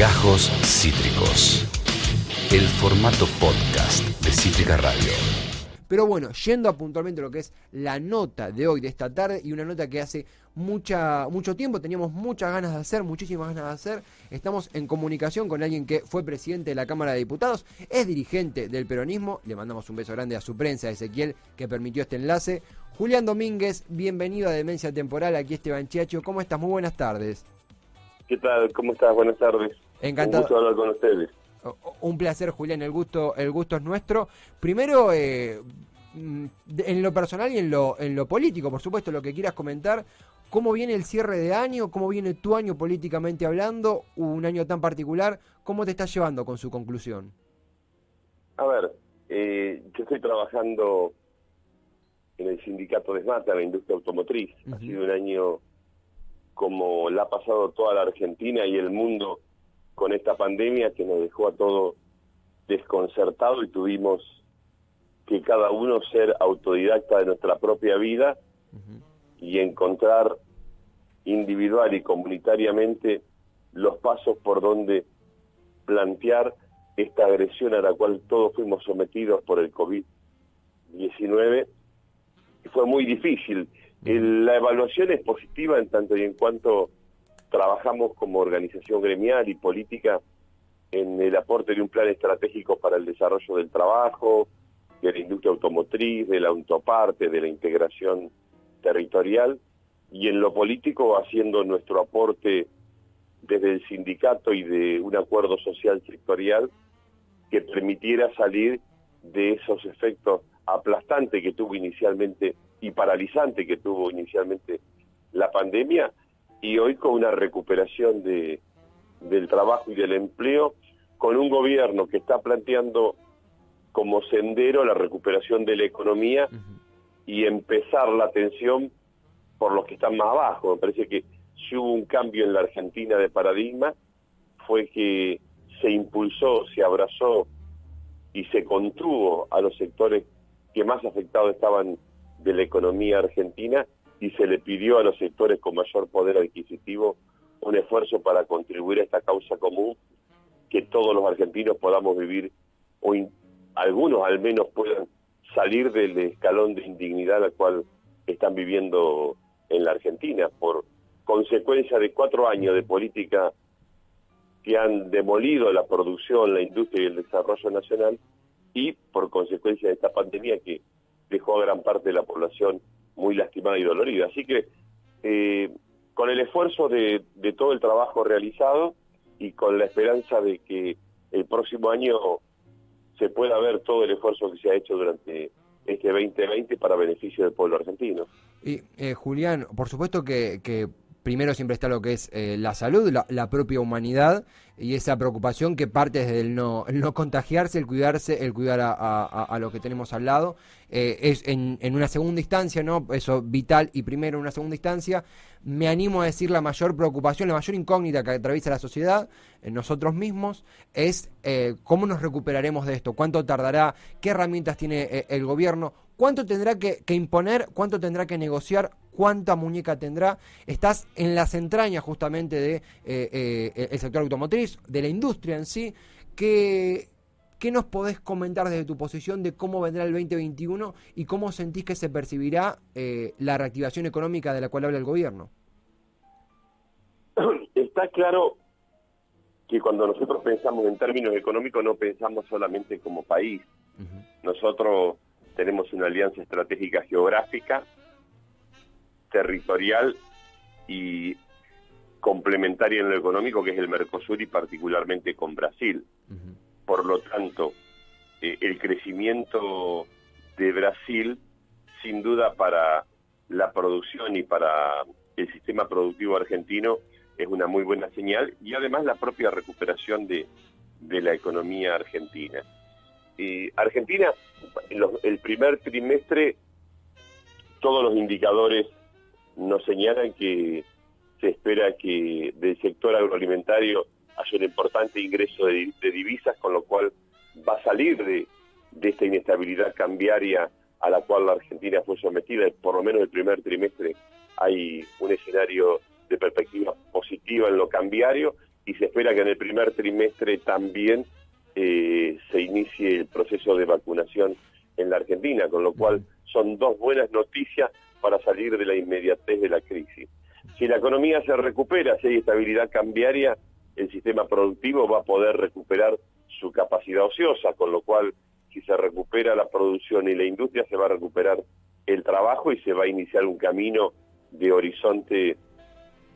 Gajos Cítricos. El formato podcast de Cítrica Radio. Pero bueno, yendo a puntualmente lo que es la nota de hoy, de esta tarde, y una nota que hace mucha, mucho tiempo teníamos muchas ganas de hacer, muchísimas ganas de hacer. Estamos en comunicación con alguien que fue presidente de la Cámara de Diputados, es dirigente del peronismo. Le mandamos un beso grande a su prensa, a Ezequiel, que permitió este enlace. Julián Domínguez, bienvenido a Demencia Temporal, aquí Esteban Chiacho. ¿Cómo estás? Muy buenas tardes. ¿Qué tal? ¿Cómo estás? Buenas tardes. Encantado. Un gusto hablar con ustedes. Un placer, Julián. El gusto, el gusto es nuestro. Primero, eh, en lo personal y en lo, en lo político, por supuesto, lo que quieras comentar. ¿Cómo viene el cierre de año? ¿Cómo viene tu año políticamente hablando? Un año tan particular. ¿Cómo te estás llevando con su conclusión? A ver, eh, yo estoy trabajando en el sindicato de SMATA, la industria automotriz. Ha sido un año como la ha pasado toda la Argentina y el mundo con esta pandemia que nos dejó a todos desconcertados y tuvimos que cada uno ser autodidacta de nuestra propia vida y encontrar individual y comunitariamente los pasos por donde plantear esta agresión a la cual todos fuimos sometidos por el COVID-19. Fue muy difícil la evaluación es positiva en tanto y en cuanto trabajamos como organización gremial y política en el aporte de un plan estratégico para el desarrollo del trabajo, de la industria automotriz, de la autoparte, de la integración territorial, y en lo político haciendo nuestro aporte desde el sindicato y de un acuerdo social sectorial que permitiera salir de esos efectos aplastantes que tuvo inicialmente y paralizante que tuvo inicialmente la pandemia y hoy con una recuperación de, del trabajo y del empleo, con un gobierno que está planteando como sendero la recuperación de la economía y empezar la atención por los que están más abajo. Me parece que si hubo un cambio en la Argentina de paradigma, fue que se impulsó, se abrazó y se contuvo a los sectores que más afectados estaban de la economía argentina y se le pidió a los sectores con mayor poder adquisitivo un esfuerzo para contribuir a esta causa común, que todos los argentinos podamos vivir, o algunos al menos puedan salir del escalón de indignidad al cual están viviendo en la Argentina, por consecuencia de cuatro años de política que han demolido la producción, la industria y el desarrollo nacional, y por consecuencia de esta pandemia que dejó a gran parte de la población muy lastimada y dolorida. Así que eh, con el esfuerzo de, todo el trabajo realizado y con la esperanza de que el próximo año se pueda ver todo el esfuerzo que se ha hecho durante este 2020 para beneficio del pueblo argentino. Y eh, Julián, por supuesto que, que primero siempre está lo que es eh, la salud, la, propia humanidad y esa preocupación que parte desde el no, no contagiarse, el cuidarse, el cuidar a, a, lo que tenemos al lado. Eh, es en, en, una segunda instancia, ¿no? Eso vital y primero en una segunda instancia. Me animo a decir la mayor preocupación, la mayor incógnita que atraviesa la sociedad, en nosotros mismos, es eh, cómo nos recuperaremos de esto, cuánto tardará, qué herramientas tiene el gobierno, cuánto tendrá que, que imponer, cuánto tendrá que negociar cuánta muñeca tendrá. Estás en las entrañas justamente de eh, eh, sector automotriz, de la industria en sí. ¿Qué, ¿Qué nos podés comentar desde tu posición de cómo vendrá el 2021 y cómo sentís que se percibirá eh, la reactivación económica de la cual habla el gobierno? Está claro que cuando nosotros pensamos en términos económicos no pensamos solamente como país. Nosotros tenemos una alianza estratégica geográfica territorial y complementaria en lo económico, que es el Mercosur y particularmente con Brasil. Por lo tanto, eh, el crecimiento de Brasil, sin duda para la producción y para el sistema productivo argentino, es una muy buena señal y además la propia recuperación de, de la economía argentina. Argentina, el primer trimestre, todos los indicadores nos señalan que se espera que del sector agroalimentario haya un importante ingreso de, divisas, con lo cual va a salir de, esta inestabilidad cambiaria a la cual la Argentina fue sometida, por lo menos el primer trimestre hay un escenario de perspectiva positiva en lo cambiario y se espera que en el primer trimestre también eh, se inicie el proceso de vacunación en la Argentina, con lo cual son dos buenas noticias para salir de la inmediatez de la crisis. Si la economía se recupera, si hay estabilidad cambiaria, el sistema productivo va a poder recuperar su capacidad ociosa, con lo cual si se recupera la producción y la industria, se va a recuperar el trabajo y se va a iniciar un camino de horizonte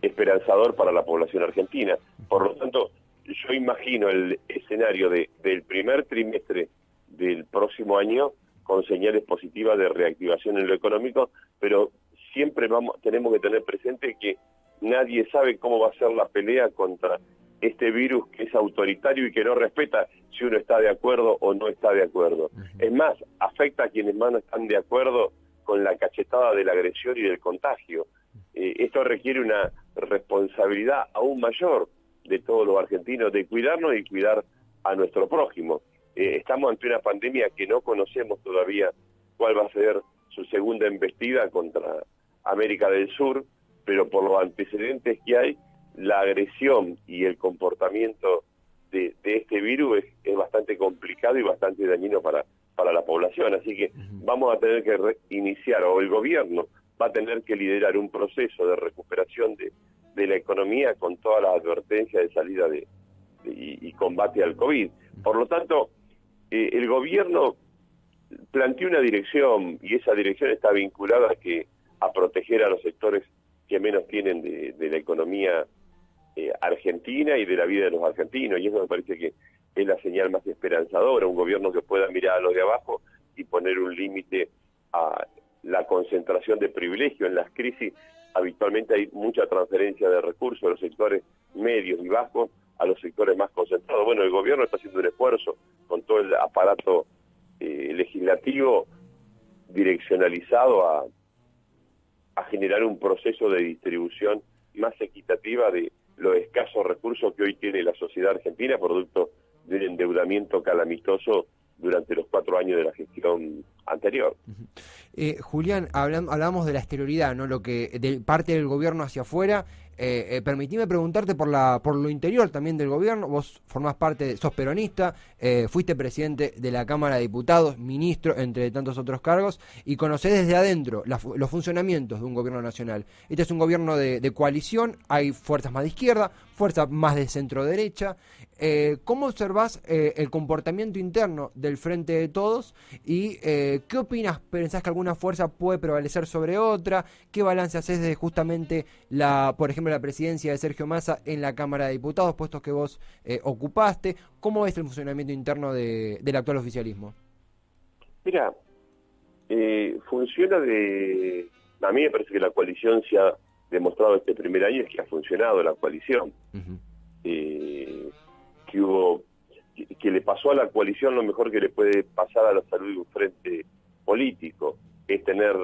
esperanzador para la población argentina. Por lo tanto, yo imagino el escenario de, del primer trimestre del próximo año con señales positivas de reactivación en lo económico, pero siempre vamos, tenemos que tener presente que nadie sabe cómo va a ser la pelea contra este virus que es autoritario y que no respeta si uno está de acuerdo o no está de acuerdo. Es más, afecta a quienes más no están de acuerdo con la cachetada de la agresión y del contagio. Eh, esto requiere una responsabilidad aún mayor de todos los argentinos de cuidarnos y cuidar a nuestro prójimo. Eh, estamos ante una pandemia que no conocemos todavía cuál va a ser su segunda embestida contra América del Sur, pero por los antecedentes que hay, la agresión y el comportamiento de, este virus es, bastante complicado y bastante dañino para, para la población. Así que vamos a tener que iniciar, o el gobierno va a tener que liderar un proceso de recuperación de, de la economía con todas las advertencias de salida de, y, combate al COVID. Por lo tanto, eh, el gobierno planteó una dirección y esa dirección está vinculada a que a proteger a los sectores que menos tienen de, la economía eh, argentina y de la vida de los argentinos y eso me parece que es la señal más esperanzadora, un gobierno que pueda mirar a los de abajo y poner un límite a la concentración de privilegio en las crisis habitualmente hay mucha transferencia de recursos de los sectores medios y bajos a los sectores más concentrados. Bueno, el gobierno está haciendo un esfuerzo con todo el aparato eh, legislativo direccionalizado a, a generar un proceso de distribución más equitativa de los escasos recursos que hoy tiene la sociedad argentina, producto del endeudamiento calamitoso durante los cuatro años de la gestión anterior. Eh, Julián, hablamos de la exterioridad, ¿no? Lo que de parte del gobierno hacia afuera. Eh, eh, permitime preguntarte por la por lo interior también del gobierno. Vos formás parte, sos peronista, eh, fuiste presidente de la Cámara de Diputados, ministro, entre tantos otros cargos, y conocés desde adentro los funcionamientos de un gobierno nacional. Este es un gobierno de, de coalición, hay fuerzas más de izquierda, fuerzas más de centro derecha. Eh, ¿Cómo observás el comportamiento interno del Frente de Todos y qué opinas? ¿Pensás que alguna fuerza puede prevalecer sobre otra? ¿Qué balance haces de justamente, la, por ejemplo, la presidencia de Sergio Massa en la Cámara de Diputados, puestos que vos ocupaste? ¿Cómo ves el funcionamiento interno del actual oficialismo? Mira, funciona de... A mí me parece que la coalición se ha demostrado este primer año es que ha funcionado la coalición que hubo que le pasó a la coalición lo mejor que le puede pasar a la salud de un frente político, es tener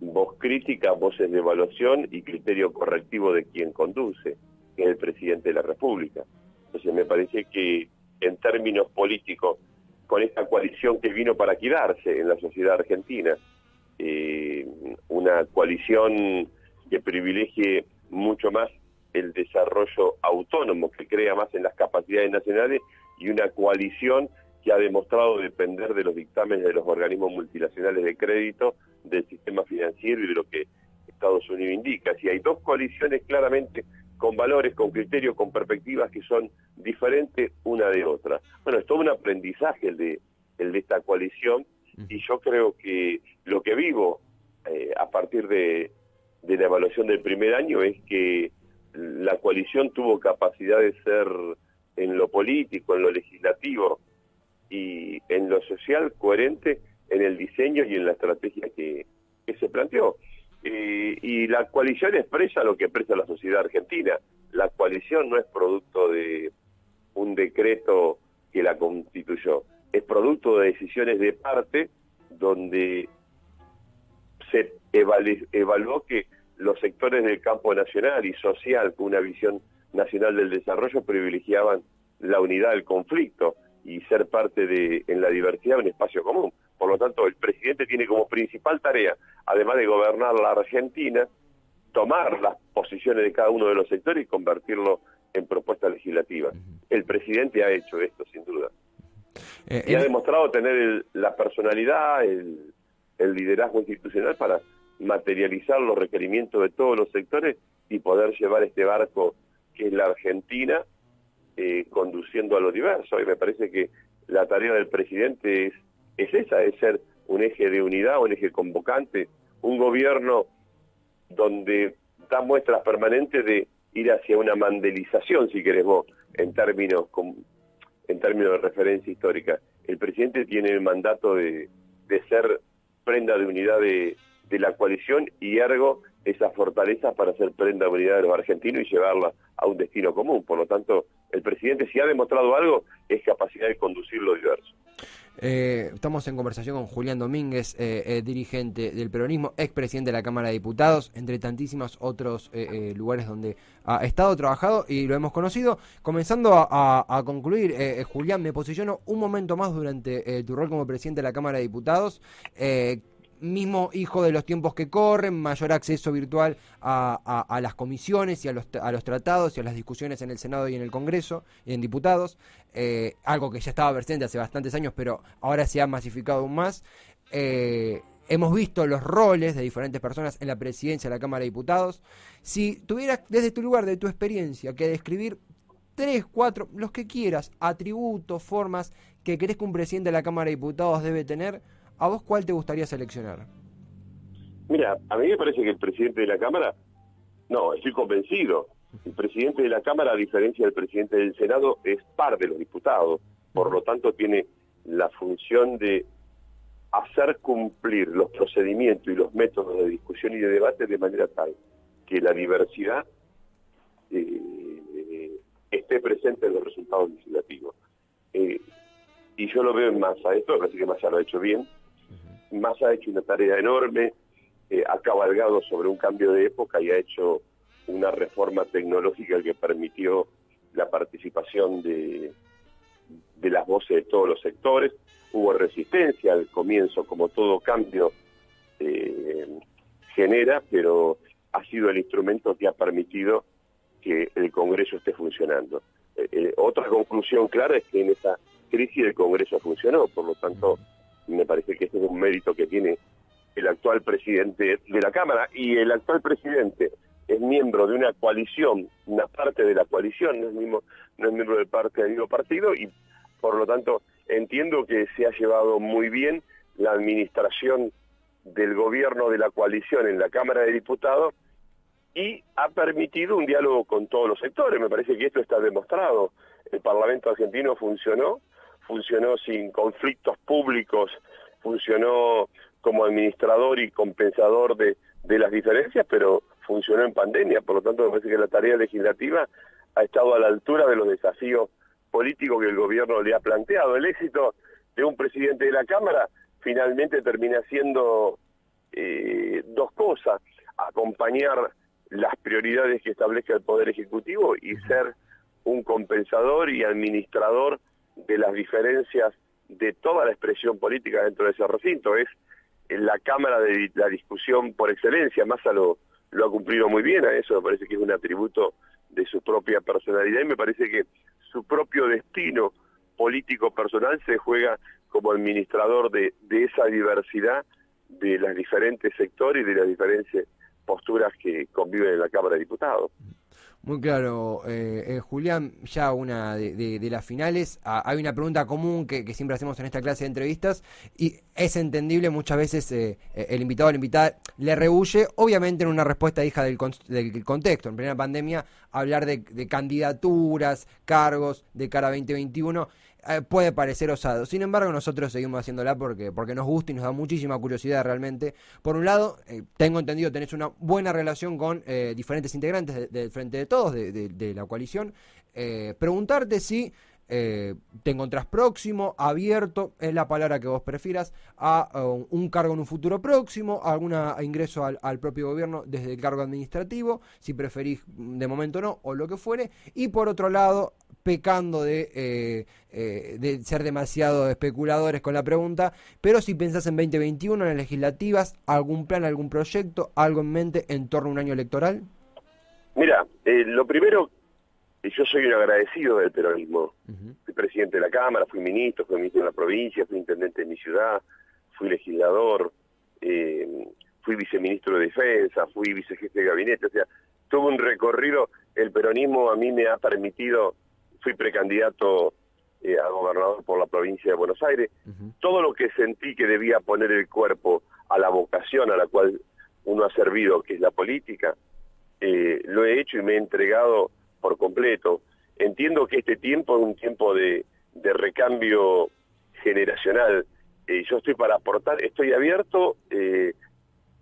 voz crítica, voces de evaluación y criterio correctivo de quien conduce, que es el presidente de la República. Entonces me parece que en términos políticos, con esta coalición que vino para quedarse en la sociedad argentina, eh, una coalición que privilegie mucho más el desarrollo autónomo que crea más en las capacidades nacionales y una coalición que ha demostrado depender de los dictámenes de los organismos multinacionales de crédito, del sistema financiero y de lo que Estados Unidos indica. Si hay dos coaliciones claramente con valores, con criterios, con perspectivas que son diferentes una de otra. Bueno, es todo un aprendizaje el de, el de esta coalición y yo creo que lo que vivo eh, a partir de, de la evaluación del primer año es que la coalición tuvo capacidad de ser en lo político, en lo legislativo y en lo social coherente en el diseño y en la estrategia que, se planteó. Eh, y la coalición expresa lo que expresa la sociedad argentina. La coalición no es producto de un decreto que la constituyó, es producto de decisiones de parte donde se evaluó que los sectores del campo nacional y social con una visión nacional del desarrollo privilegiaban la unidad del conflicto y ser parte de en la diversidad un espacio común. Por lo tanto, el presidente tiene como principal tarea, además de gobernar la Argentina, tomar las posiciones de cada uno de los sectores y convertirlo en propuesta legislativa legislativa. El presidente ha hecho esto, sin duda. Eh, y ha demostrado tener la personalidad, el, liderazgo institucional para materializar los requerimientos de todos los sectores y poder llevar este barco que es la Argentina eh, conduciendo a lo diverso. Y me parece que la tarea del presidente es, es esa, es ser un eje de unidad, un eje convocante, un gobierno donde da muestras permanentes de ir hacia una mandelización, si queremos, en términos en términos de referencia histórica. El presidente tiene el mandato de, ser prenda de unidad de, la coalición y ergo esa fortaleza para ser prenda unidad de los argentinos y llevarla a un destino común. Por lo tanto, el presidente si ha demostrado algo es capacidad de conducir lo diverso. Eh, estamos en conversación con Julián Domínguez, eh, eh, dirigente del peronismo, expresidente de la Cámara de Diputados, entre tantísimos otros lugares donde ha estado trabajado y lo hemos conocido. Comenzando a, concluir, Julián, me posiciono un momento más durante tu rol como presidente de la Cámara de Diputados mismo hijo de los tiempos que corren, mayor acceso virtual a, las comisiones y a los, a los, tratados y a las discusiones en el Senado y en el Congreso y en diputados, eh, algo que ya estaba presente hace bastantes años, pero ahora se ha masificado aún más. Eh, hemos visto los roles de diferentes personas en la presidencia de la Cámara de Diputados. Si tuvieras desde tu lugar, de tu experiencia, que describir tres, cuatro, los que quieras, atributos, formas que crees que un presidente de la Cámara de Diputados debe tener, ¿A vos cuál te gustaría seleccionar? Mira, a mí me parece que el presidente de la Cámara, no, estoy convencido, el presidente de la Cámara, a diferencia del presidente del Senado, es par de los diputados, por lo tanto tiene la función de hacer cumplir los procedimientos y los métodos de discusión y de debate de manera tal que la diversidad eh, esté presente en los resultados legislativos. Eh, y yo lo veo en masa, esto parece que Massa lo ha hecho bien, más ha hecho una tarea enorme, eh, ha cabalgado sobre un cambio de época y ha hecho una reforma tecnológica que permitió la participación de, de las voces de todos los sectores. Hubo resistencia al comienzo, como todo cambio eh, genera, pero ha sido el instrumento que ha permitido que el Congreso esté funcionando. Eh, otra conclusión clara es que en esa crisis el Congreso funcionó, por lo tanto me parece que ese es un mérito que tiene el actual presidente de la Cámara y el actual presidente es miembro de una coalición, una parte de la coalición, no es, mismo, no es miembro del, parte, del mismo partido y por lo tanto entiendo que se ha llevado muy bien la administración del gobierno de la coalición en la Cámara de Diputados y ha permitido un diálogo con todos los sectores. Me parece que esto está demostrado. El Parlamento argentino funcionó, funcionó sin conflictos públicos, funcionó como administrador y compensador de, las diferencias, pero funcionó en pandemia, por lo tanto me parece que la tarea legislativa ha estado a la altura de los desafíos políticos que el gobierno le ha planteado. El éxito de un presidente de la Cámara finalmente termina siendo eh, dos cosas, acompañar las prioridades que establezca el Poder Ejecutivo y ser un compensador y administrador de las diferencias de toda la expresión política dentro de ese recinto. Es la Cámara de la discusión por excelencia. Massa lo, lo ha cumplido muy bien a eso, me parece que es un atributo de su propia personalidad y me parece que su propio destino político personal se juega como administrador de, de esa diversidad de los diferentes sectores y de las diferentes posturas que conviven en la Cámara de Diputados. Muy claro, eh, eh, Julián, ya una de, las finales. Hay una pregunta común que, siempre hacemos en esta clase de entrevistas y es entendible muchas veces eh, el invitado o la invitada le rehuye, obviamente en una respuesta hija del, del contexto. En plena pandemia, hablar de, de, candidaturas, cargos de cara a 2021 eh, puede parecer osado. Sin embargo, nosotros seguimos haciéndola porque, porque nos gusta y nos da muchísima curiosidad realmente. Por un lado, eh, tengo entendido, tenés una buena relación con eh, diferentes integrantes del Frente de Todos, de, de la coalición. preguntarte si eh, te encontrás próximo, abierto, es la palabra que vos prefieras, a, un cargo en un futuro próximo, a algún ingreso al, propio gobierno desde el cargo administrativo, si preferís de momento no, o lo que fuere, y por otro lado, pecando de, eh, eh, de ser demasiado especuladores con la pregunta, pero si pensás en 2021, en las legislativas, algún plan, algún proyecto, algo en mente en torno a un año electoral? Mira, lo primero y yo soy un agradecido del peronismo. Fui presidente de la Cámara, fui ministro, fui ministro de la provincia, fui intendente de mi ciudad, fui legislador, eh, fui viceministro de Defensa, fui vicejefe de gabinete, o sea, tuve un recorrido, el peronismo a mí me ha permitido, fui precandidato eh, a gobernador por la provincia de Buenos Aires, todo lo que sentí que debía poner el cuerpo a la vocación a la cual uno ha servido, que es la política, eh, lo he hecho y me he entregado por completo. Entiendo que este tiempo es un tiempo de, recambio generacional. Eh, yo estoy para aportar, estoy abierto, eh,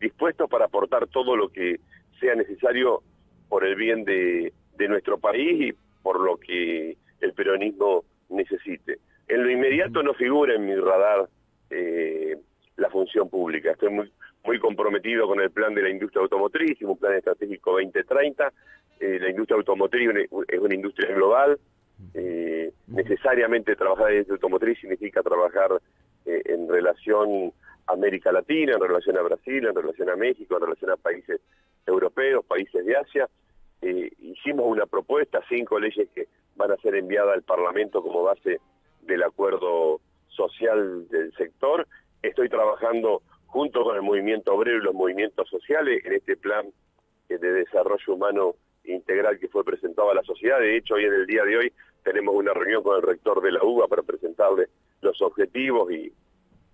dispuesto para aportar todo lo que sea necesario por el bien de, nuestro país y por lo que el peronismo necesite. En lo inmediato no figura en mi radar eh, la función pública. Estoy muy, muy comprometido con el plan de la industria automotriz, un plan estratégico 2030. Eh, la industria automotriz es una industria global. Eh, necesariamente trabajar en la industria automotriz significa trabajar eh, en relación a América Latina, en relación a Brasil, en relación a México, en relación a países europeos, países de Asia. Hicimos una propuesta, cinco leyes que van a ser enviadas al Parlamento como base del acuerdo social del sector. Estoy trabajando junto con el movimiento obrero y los movimientos sociales, en este plan de desarrollo humano integral que fue presentado a la sociedad. De hecho, hoy en el día de hoy tenemos una reunión con el rector de la UBA para presentarle los objetivos y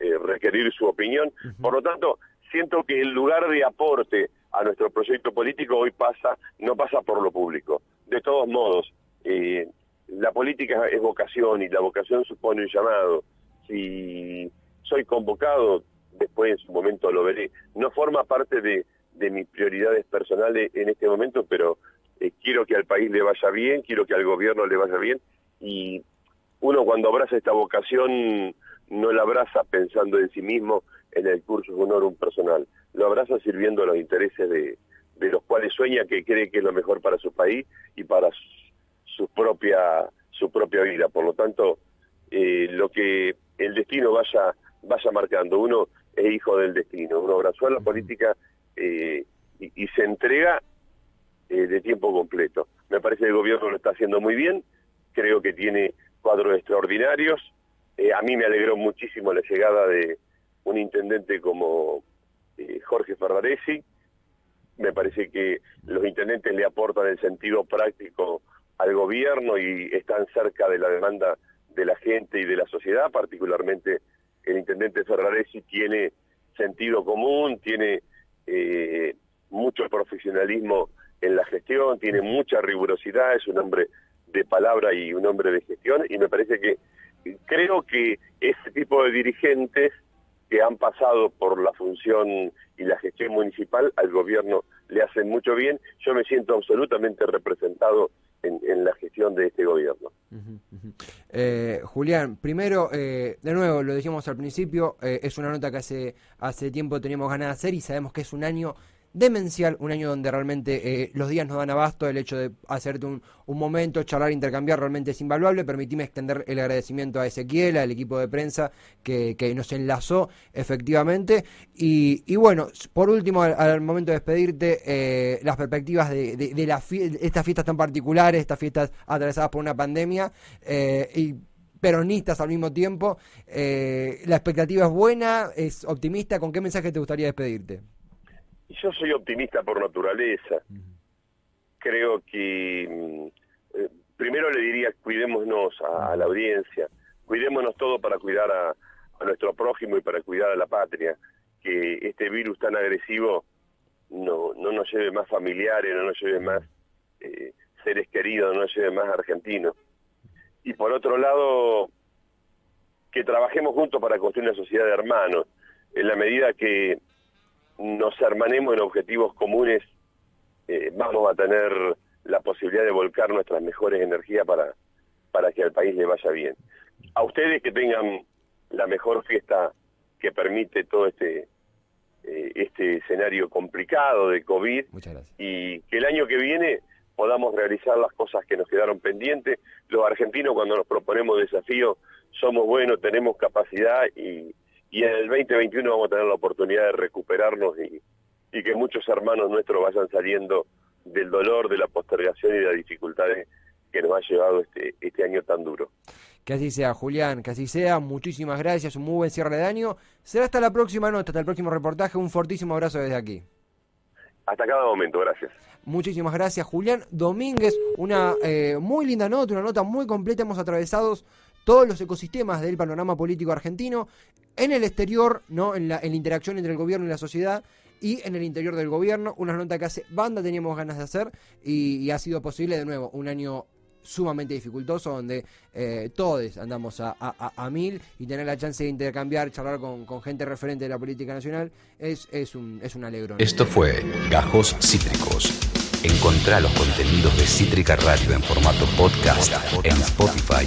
eh, requerir su opinión. Por lo tanto, siento que el lugar de aporte a nuestro proyecto político hoy pasa, no pasa por lo público. De todos modos, eh, la política es vocación y la vocación supone un llamado. Si soy convocado, después en su momento lo veré. No forma parte de, mis prioridades personales en este momento, pero eh, quiero que al país le vaya bien, quiero que al gobierno le vaya bien y uno cuando abraza esta vocación no la abraza pensando en sí mismo en el curso de honor personal, lo abraza sirviendo a los intereses de, los cuales sueña que cree que es lo mejor para su país y para su, propia su propia vida. Por lo tanto, eh, lo que el destino vaya vaya marcando. Uno es hijo del destino. Uno abrazó a la política eh, y, se entrega eh, de tiempo completo. Me parece que el gobierno lo está haciendo muy bien, creo que tiene cuadros extraordinarios. Eh, a mí me alegró muchísimo la llegada de un intendente como Jorge Ferraresi. Me parece que los intendentes le aportan el sentido práctico al gobierno y están cerca de la demanda de la gente y de la sociedad, particularmente el intendente Ferraresi tiene sentido común, tiene eh, mucho profesionalismo en la gestión, tiene mucha rigurosidad, es un hombre de palabra y un hombre de gestión, y me parece que creo que ese tipo de dirigentes que han pasado por la función y la gestión municipal al gobierno le hacen mucho bien. Yo me siento absolutamente representado en, la gestión de este gobierno. Eh, Julián, primero, eh, de nuevo, lo dijimos al principio, eh, es una nota que hace, hace tiempo teníamos ganas de hacer y sabemos que es un año demencial, un año donde realmente eh, los días no dan abasto, el hecho de hacerte un, momento, charlar, intercambiar, realmente es invaluable. Permitime extender el agradecimiento a Ezequiel, al equipo de prensa que, nos enlazó efectivamente. Y, bueno, por último, al, momento de despedirte, eh, las perspectivas de, de, estas fiestas tan particulares, estas fiestas atravesadas por una pandemia eh, y peronistas al mismo tiempo. la expectativa es buena, es optimista. ¿Con qué mensaje te gustaría despedirte? Yo soy optimista por naturaleza. Creo que mm, eh, primero le diría cuidémonos a, la audiencia, cuidémonos todo para cuidar a, nuestro prójimo y para cuidar a la patria. Que este virus tan agresivo no, no nos lleve más familiares, no nos lleve más eh, seres queridos, no nos lleve más argentinos. Y por otro lado, que trabajemos juntos para construir una sociedad de hermanos, en la medida que nos hermanemos en objetivos comunes, eh, vamos a tener la posibilidad de volcar nuestras mejores energías para, para que al país le vaya bien. A ustedes que tengan la mejor fiesta que permite todo este eh, este escenario complicado de COVID y que el año que viene podamos realizar las cosas que nos quedaron pendientes. Los argentinos cuando nos proponemos desafíos somos buenos, tenemos capacidad y, y en el 2021 vamos a tener la oportunidad de recuperarnos y, y que muchos hermanos nuestros vayan saliendo del dolor, de la postergación y de las dificultades que nos ha llevado este, este año tan duro. Que así sea, Julián, que así sea. Muchísimas gracias, un muy buen cierre de año. Será hasta la próxima nota, hasta el próximo reportaje. Un fortísimo abrazo desde aquí. Hasta cada momento, gracias. Muchísimas gracias, Julián Domínguez. Una eh, muy linda nota, una nota muy completa. Hemos atravesado todos los ecosistemas del panorama político argentino, en el exterior, ¿no? en, la, interacción entre el gobierno y la sociedad, y en el interior del gobierno. Una nota que hace banda teníamos ganas de hacer y, ha sido posible de nuevo un año sumamente dificultoso donde eh, todos andamos a, mil y tener la chance de intercambiar, charlar con, gente referente de la política nacional es, es, un, es un alegrón. Esto fue Gajos Cítricos. Encontrá los contenidos de Cítrica Radio en formato podcast en Spotify,